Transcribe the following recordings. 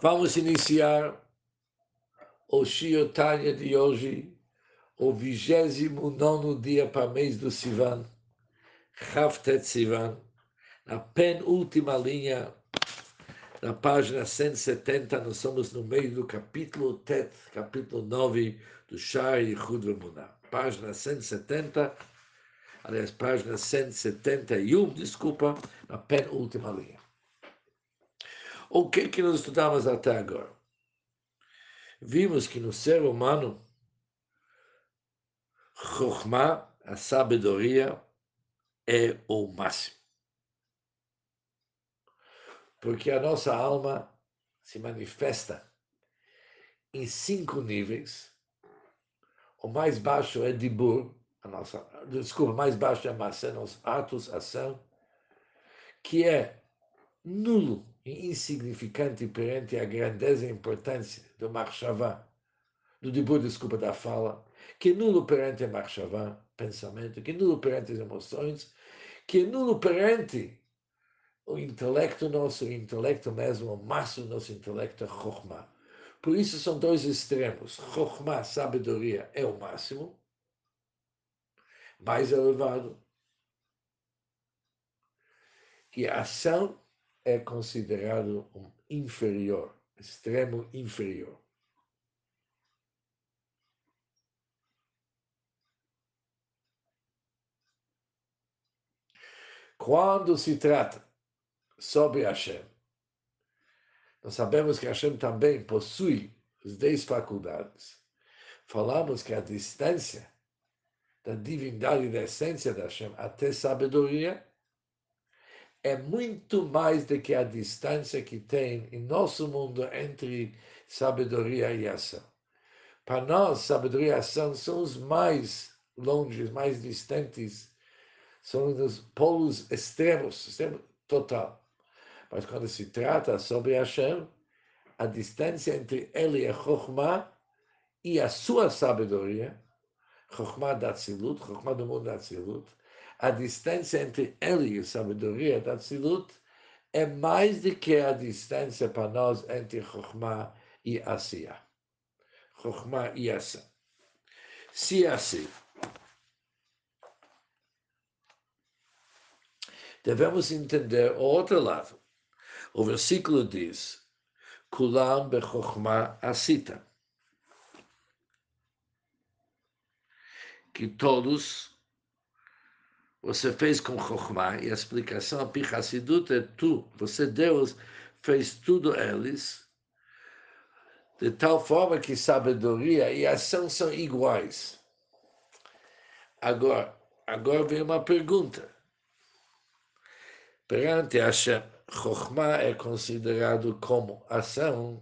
Vamos iniciar o Shiotanya de hoje, o 29 dia para mês do Sivan, Haftet Sivan, na penúltima linha na página 170, nós somos no meio do capítulo Tet, capítulo 9 do Shai Yichud Vemunah. Página 170, aliás, página 171, desculpa, na penúltima linha. O que que nós estudamos até agora? Vimos que no ser humano, Chokhmah, a sabedoria, é o máximo porque a nossa alma se manifesta em cinco níveis. O mais baixo é Dibur, a nossa, desculpa, mais baixo é Massé, os atos, ação, que é nulo e insignificante perante a grandeza e importância do Marshavá, do Dibur, desculpa, da fala, que é nulo perante a Marshavá, pensamento, que é nulo perante as emoções, que é nulo perante o intelecto nosso, o intelecto mesmo, o máximo do nosso intelecto Chokhmah. Por isso são dois extremos. Chokhmah, sabedoria, é o máximo, mais elevado. E a ação é considerado um inferior, extremo inferior. Quando se trata sobre Hashem. Nós sabemos que Hashem também possui as dez faculdades. Falamos que a distância da divindade e da essência da Hashem até sabedoria é muito mais do que a distância que tem em nosso mundo entre sabedoria e ação. Para nós, sabedoria e ação são os mais longes, mais distantes, são os polos extremos, extremo total. Mas quando se trata sobre Hashem, a distância entre ele e Chokhmah e a sua sabedoria, Chokhmah da Tzilut, Chokhmah do mundo da Tzilut, a distância entre ele e a sabedoria da Tzilut é mais do que a distância para nós entre Chokhmah e Asiya. Chokhmah e Asa. Se é assim, devemos entender o outro lado. O versículo diz: Kulam bechokhmah asita. Que todos você fez com chokhmah, e a explicação Pichassidut é tu, você, Deus, fez tudo eles, de tal forma que sabedoria e ação são iguais. Agora, agora vem uma pergunta. Perante Hashem, Chokhmah é considerado como ação,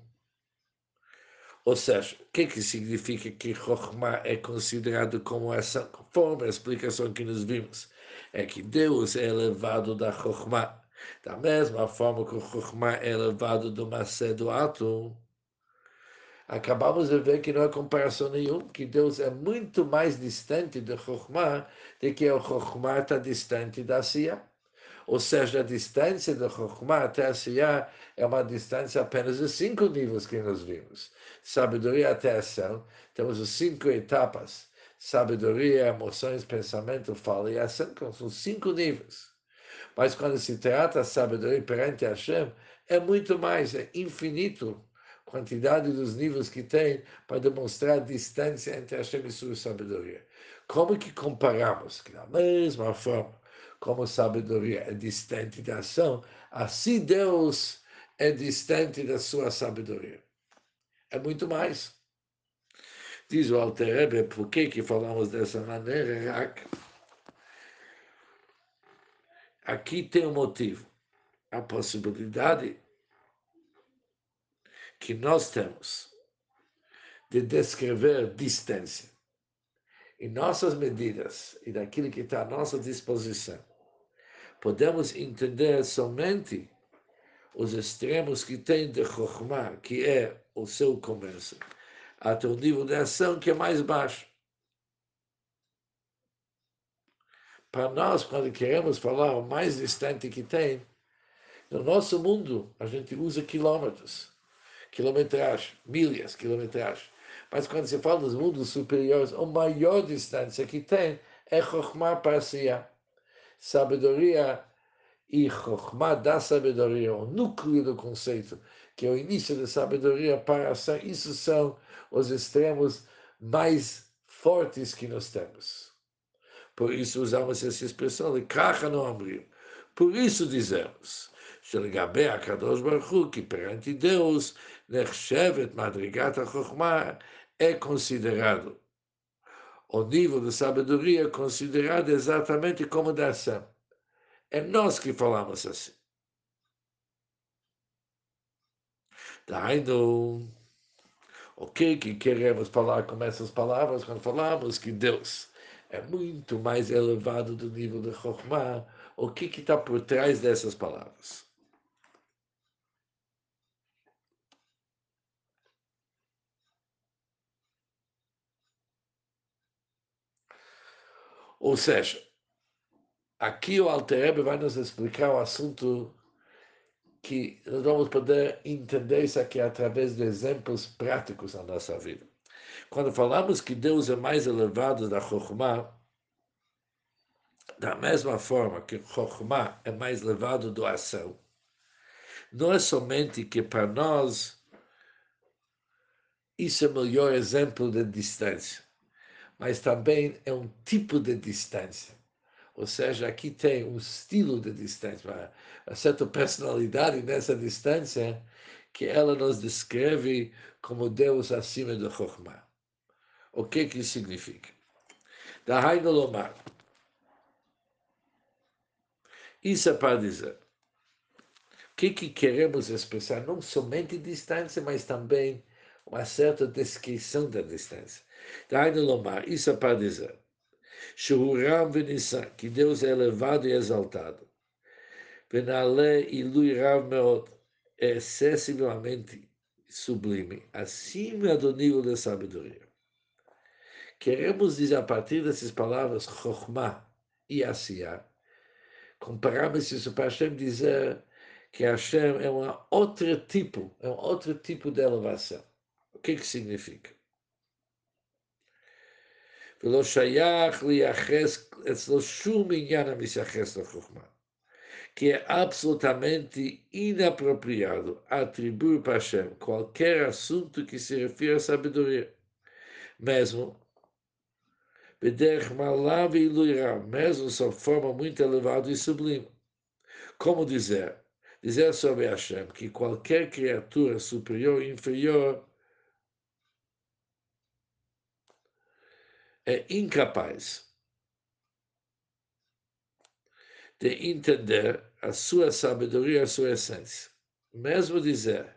ou seja, o que, que significa que Chokhmah é considerado como ação? Conforme a explicação que nos vimos, é que Deus é elevado da Chokhmah, da mesma forma que o Chokhmah é elevado do Masé do ato. Acabamos de ver que não há comparação nenhuma, que Deus é muito mais distante do Chokhmah do que o Chokhmah está distante da Siyah. Ou seja, a distância da Chokhmah até a Siyah é uma distância apenas de cinco níveis que nós vimos. Sabedoria até ação, temos as cinco etapas. Sabedoria, emoções, pensamento, fala e ação, são cinco níveis. Mas quando se trata de sabedoria perante Hashem, é muito mais, é infinito quantidade dos níveis que tem para demonstrar a distância entre Hashem e sua sabedoria. Como que comparamos? Que da mesma forma como sabedoria é distante da ação, assim Deus é distante da sua sabedoria. É muito mais. Diz o Alter por que, que falamos dessa maneira? Aqui tem um motivo. A possibilidade que nós temos de descrever distância em nossas medidas e daquilo que está à nossa disposição podemos entender somente os extremos que tem de Chokhmah, que é o seu começo, até o nível de ação que é mais baixo. Para nós, quando queremos falar o mais distante que tem, no nosso mundo, a gente usa quilômetros, quilometragem, milhas, quilometragem. Mas quando se fala dos mundos superiores, a maior distância que tem é Chokhmah Parsiya Sabedoria e Chokhmah da sabedoria, o núcleo do conceito, que é o início da sabedoria para ação, isso são os extremos mais fortes que nós temos. Por isso usamos essa expressão, caja no abriu. Por isso dizemos, שלגבי הקדוש ברוך הוא, כי perante Deus, נחשבת מדרגת החוכמה, é considerado o nível de sabedoria considerado exatamente como da ação. É nós que falamos assim. Daí, o que, que queremos falar com essas palavras quando falamos que Deus é muito mais elevado do nível de Chokhmah? O que está por trás dessas palavras? Ou seja, aqui o Alter vai nos explicar o assunto que nós vamos poder entender isso aqui através de exemplos práticos na nossa vida. Quando falamos que Deus é mais elevado da Chokhmah, da mesma forma que Chokhmah é mais elevado do ação, não é somente que para nós isso é o melhor exemplo de distância, mas também é um tipo de distância. Ou seja, aqui tem um estilo de distância, uma, certa personalidade nessa distância que ela nos descreve como Deus acima do Chokhmah. O que que isso significa? Dahainu Lomar. Isso é para dizer. O que, que queremos expressar? Não somente distância, mas também uma certa descrição da distância. Dahainu Lomar. Isso é para dizer Shuram Venissan, que Deus é elevado e exaltado. Venale Ilui Rav Meot, é excessivamente sublime, acima do nível da sabedoria. Queremos dizer, a partir dessas palavras, Chokhmah e Asiyah, comparamos isso para Hashem dizer que Hashem é um outro tipo, é um outro tipo de elevação O que que significa? ולא שייך לייחס אצלו שום עניין המתייחס לחוכמה. Que é absolutamente inapropriado atribuir para Hashem qualquer assunto que se refira à sabedoria. Mesmo Bederch Malav e Luirá, mesmo sob forma muito elevada e sublime. Como dizer? Dizer sobre Hashem que qualquer criatura superior ou inferior é incapaz de entender a sua sabedoria, a sua essência. Mesmo dizer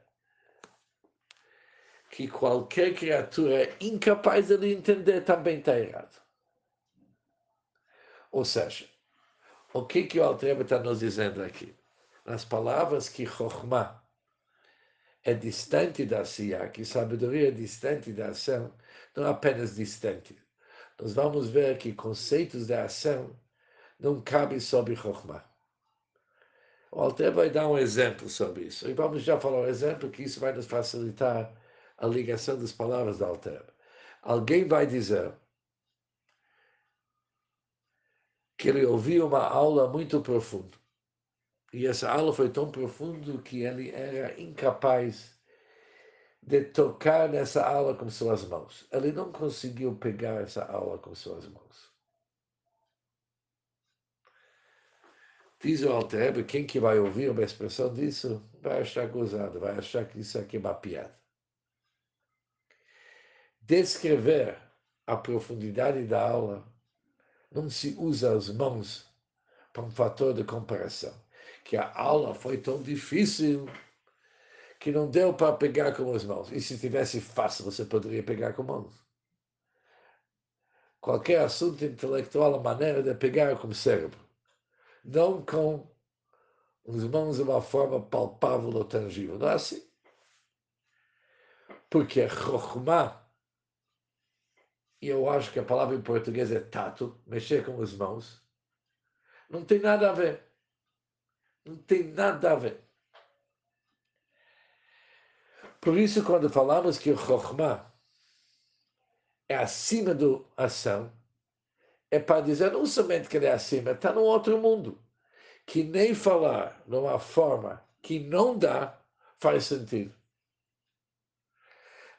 que qualquer criatura é incapaz de entender também está errado. Ou seja, o que, que o Altreba está nos dizendo aqui? Nas palavras que Chokhmah é distante da Siyah, que sabedoria é distante da ação, não apenas distante, nós vamos ver que conceitos de ação não cabem sobre Chokhmah. O Alter vai dar um exemplo sobre isso. E vamos já falar um exemplo que isso vai nos facilitar a ligação das palavras do Alter. Alguém vai dizer que ele ouviu uma aula muito profunda. E essa aula foi tão profunda que ele era incapaz de tocar nessa aula com suas mãos. Ele não conseguiu pegar essa aula com suas mãos. Diz o Alter quem que vai ouvir uma expressão disso vai achar gozado, vai achar que isso aqui é uma piada. Descrever a profundidade da aula não se usa as mãos para um fator de comparação. Que a aula foi tão difícil que não deu para pegar com as mãos. E se tivesse fácil, você poderia pegar com mãos. Qualquer assunto intelectual, a maneira de pegar com o cérebro. Não com as mãos de uma forma palpável ou tangível. Não é assim. Porque é Chokhmah, e eu acho que a palavra em português é tato, mexer com as mãos, Não tem nada a ver. Não tem nada a ver. Por isso, quando falamos que o Chokhmah é acima do ação, é para dizer não somente que ele é acima, está num outro mundo. Que nem falar numa forma que não dá faz sentido.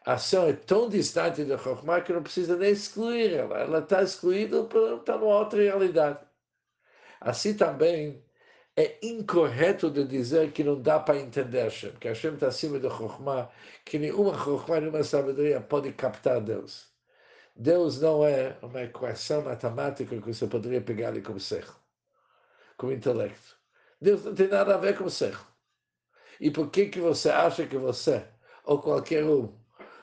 A ação é tão distante do Chokhmah que não precisa nem excluir ela. Ela está excluída, está numa outra realidade. Assim também é incorreto de dizer que não dá para entender Hashem, que Hashem está acima do Chokhmah, que nenhuma Chokhmah, nenhuma sabedoria pode captar Deus. Deus não é uma equação matemática que você poderia pegar ali como ser, como intelecto. Deus não tem nada a ver com ser. E por que, que você acha que você, ou qualquer um,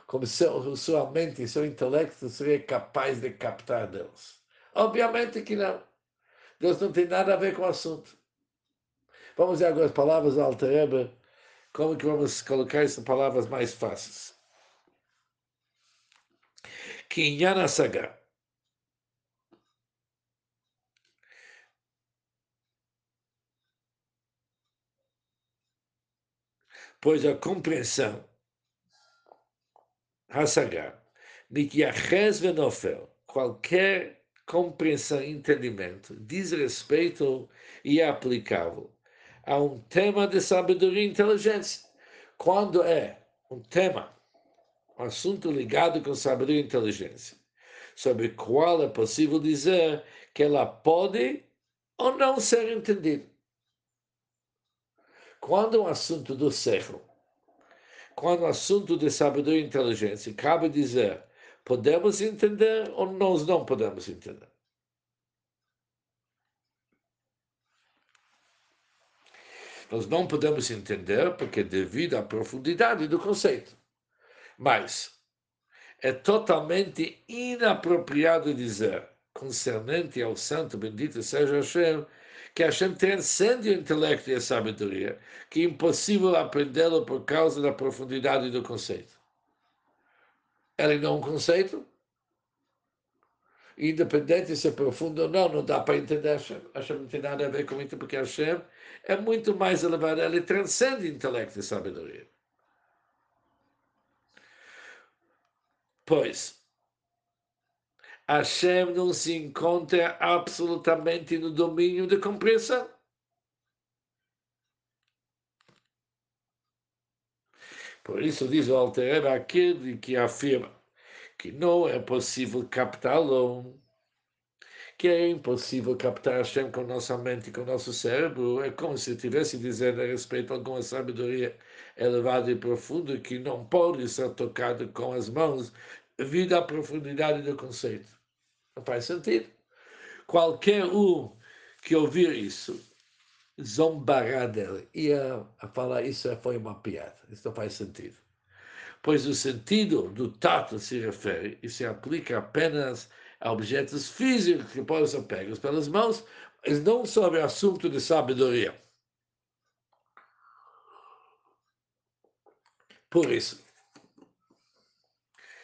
como seu, sua mente e seu intelecto, seria capaz de captar Deus? Obviamente que não. Deus não tem nada a ver com o assunto. Vamos ver agora as palavras do Alter como que vamos colocar essas palavras mais fáceis. Kinyan Saga. Pois a compreensão, Hasaga, Mityaches Venofel, qualquer compreensão entendimento diz respeito e é aplicável a um tema de sabedoria e inteligência. Quando é um tema, um assunto ligado com sabedoria e inteligência, sobre o qual é possível dizer que ela pode ou não ser entendida. Quando é um assunto do século, quando é um assunto de sabedoria e inteligência, cabe dizer podemos entender ou nós não podemos entender. Nós não podemos entender porque devido à profundidade do conceito. Mas é totalmente inapropriado dizer, concernente ao santo bendito seja Hashem, que Hashem transcende o intelecto e a sabedoria, que é impossível aprendê-lo por causa da profundidade do conceito. Ele não é um conceito, independente se é profundo ou não, não dá para entender Hashem. Hashem não tem nada a ver com isso, porque Hashem é muito mais elevado, ele transcende intelecto e sabedoria. Pois, Hashem não se encontra absolutamente no domínio de compreensão. Por isso diz o Alter aquele que afirma que não é possível captá-lo, que é impossível captar Hashem com nossa mente e com nosso cérebro, é como se estivesse dizendo a respeito a alguma sabedoria elevada e profunda que não pode ser tocada com as mãos devido à profundidade do conceito. Não faz sentido. Qualquer um que ouvir isso zombará dele. E a, a falar isso foi uma piada. Isso não faz sentido pois o sentido do tato se refere e se aplica apenas a objetos físicos que podem ser pegos pelas mãos, mas não sobre assunto de sabedoria. Por isso,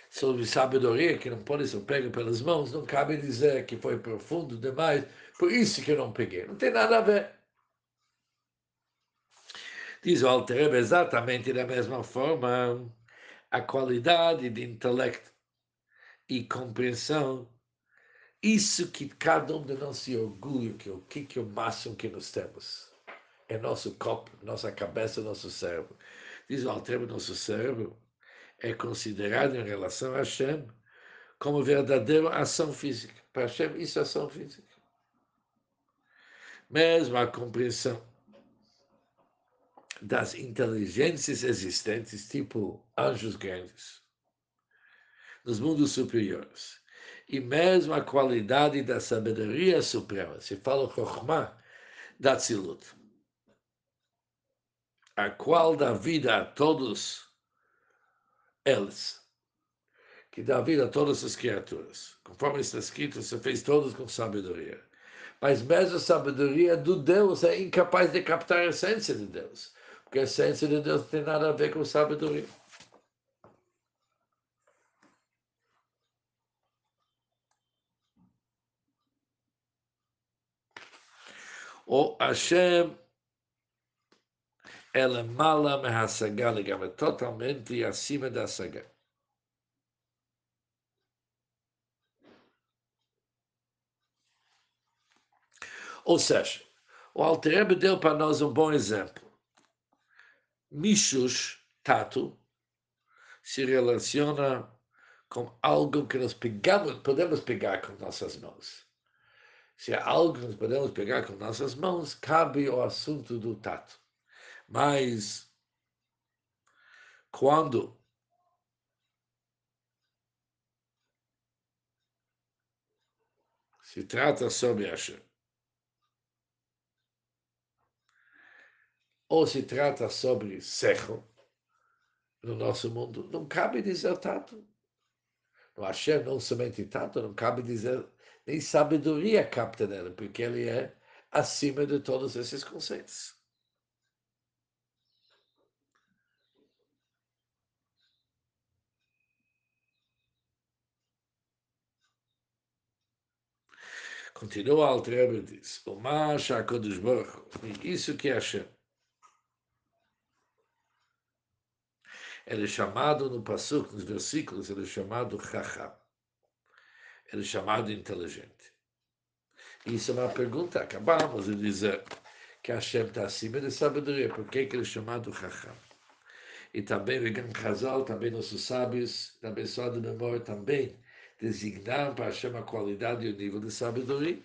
sobre sabedoria que não pode ser pega pelas mãos, não cabe dizer que foi profundo demais, por isso que eu não peguei. Não tem nada a ver. Diz o exatamente da mesma forma a qualidade de intelecto e compreensão, isso que cada um de nós se orgulha, que o que, que é o máximo que nós temos. É nosso corpo, nossa cabeça, nosso cérebro. Diz o Altrebo, nosso cérebro é considerado em relação a Hashem como verdadeira ação física. Para Hashem, isso é ação física. Mesmo a compreensão das inteligências existentes, tipo anjos grandes, nos mundos superiores. E mesmo a qualidade da sabedoria suprema, se fala Chokhmah da Tzilut, a qual dá vida a todos eles, que dá vida a todas as criaturas. Conforme está escrito, você fez todos com sabedoria. Mas mesmo a sabedoria do Deus é incapaz de captar a essência de Deus. Porque a essência de Deus não tem nada a ver com sabedoria. O Hashem ela mala mehasaga é totalmente acima da saga. Ou seja, o Alterebe deu para nós um bom exemplo. Mishus, tato, se relaciona com algo que nós pegamos, podemos pegar com nossas mãos. Se é algo que nós podemos pegar com nossas mãos, cabe o assunto do tato. Mas, quando se trata sobre Hashem, ou se trata sobre Secho, no nosso mundo, não cabe dizer tato. No Hashem, não somente tato, não cabe dizer nem sabedoria capta nele, porque ele é acima de todos esses conceitos. Continua o e diz, o Masha HaKadosh Baruch isso que é. Ele é chamado no Passuk, nos versículos, ele é chamado Chacham. Ele é chamado inteligente. Isso é uma pergunta. Acabamos de dizer que Hashem está acima da sabedoria. Por que, que ele é chamado Chacham? E também Vegan Chazal, também nossos sábios, também só de memória, também designaram para Hashem a qualidade e o nível de sabedoria.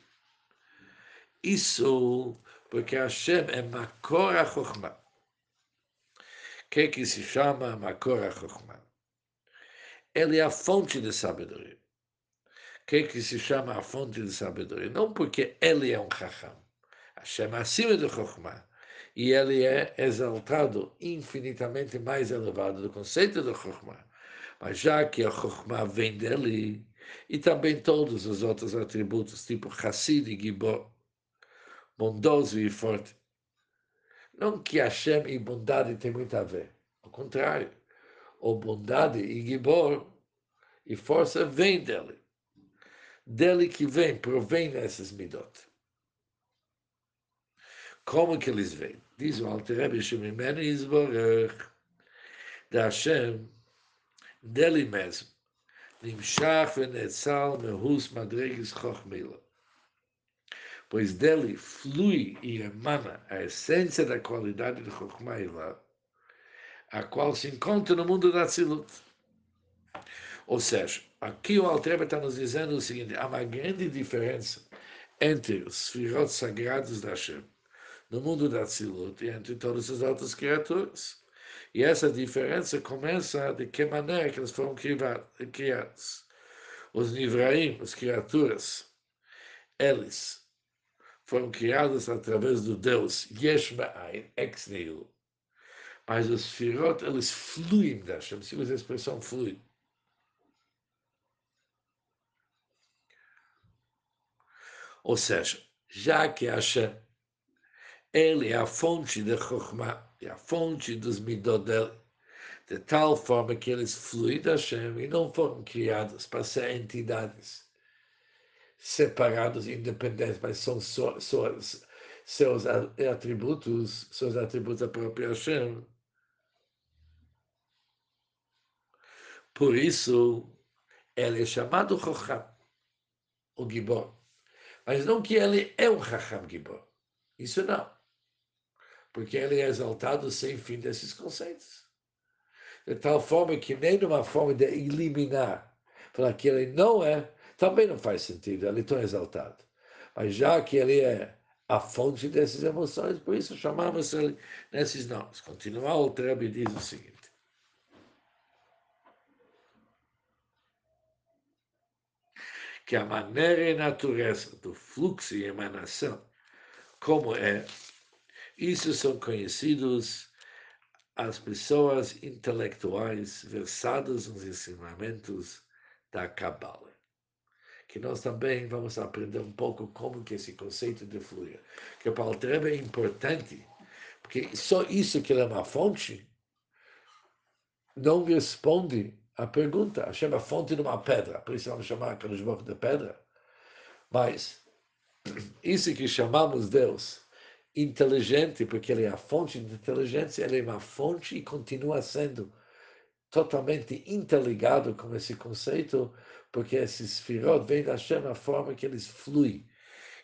Isso porque Hashem é Makor HaChokhmah que que se chama Makor HaChokhmah. Ele é a fonte de sabedoria. Que que se chama a fonte de sabedoria? Não porque ele é um Chacham. Hashem é acima do Chokhmah. E ele é exaltado infinitamente mais elevado do conceito do Chokhmah. Mas já que a Chokhmah vem dele, e também todos os outros atributos, tipo Hassid e Gibor, bondoso e forte, não que Hashem e bondade tem muito a ver. Ao contrário, o bondade e Gibor e força vem dele. Dele que vem, provém dessas midot. Como que eles vêm? Diz o Alter Rebbe Shemimenu Yisborach da Hashem, dele mesmo. Nimshach venetzal mehus madregis chochmila pois dele flui e emana a essência da qualidade de Chokhmah a qual se encontra no mundo da Tzilut. Ou seja, aqui o Altreba está nos dizendo o seguinte, há uma grande diferença entre os Sfirot sagrados da Hashem, no mundo da Tzilut, e entre todas as outras criaturas. E essa diferença começa de que maneira que eles foram criados. Os Nivraim, as criaturas, eles foram criadas através do Deus Yesh ex nihilo. Mas os Firot, eles fluem da Hashem, se usa a expressão flui. Ou seja, já que Hashem, ele é a fonte de Chokhmah, é a fonte dos Midot dele, de tal forma que eles fluem da Hashem e não foram criados para ser entidades separados, independentes, mas são só, seus atributos, seus atributos da própria Hashem. Por isso, ele é chamado Chocham, o Gibor. Mas não que ele é um Chacham Gibor. Isso não. Porque ele é exaltado sem fim desses conceitos. De tal forma que nem numa forma de eliminar, falar que ele não é, também não faz sentido, ele é tão exaltado. Mas já que ele é a fonte dessas emoções, por isso chamamos ele nesses nomes. Continuar, o Trebi diz o seguinte. Que a maneira e natureza do fluxo e emanação, como é, isso são conhecidos as pessoas intelectuais versadas nos ensinamentos da Kabbalah que nós também vamos aprender um pouco como que esse conceito de fluir. Que para o Trebe é importante, porque só isso que ele é uma fonte não responde à pergunta. Chama fonte de uma pedra, por isso vamos chamar aqueles blocos de pedra. Mas isso que chamamos Deus, inteligente, porque ele é a fonte de inteligência, ele é uma fonte e continua sendo totalmente interligado com esse conceito, porque esse Sfirot vem da Hashem a forma que eles fluem,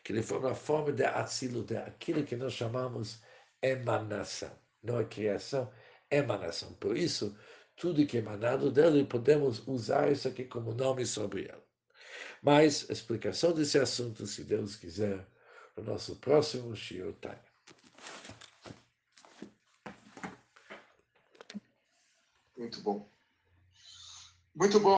que ele forma a forma de Atzilut, aquilo que nós chamamos emanação. Não é criação, emanação. Por isso, tudo que é emanado dele, podemos usar isso aqui como nome sobre ele. Mas, explicação desse assunto, se Deus quiser, no nosso próximo Time. Muito bom. Muito bom.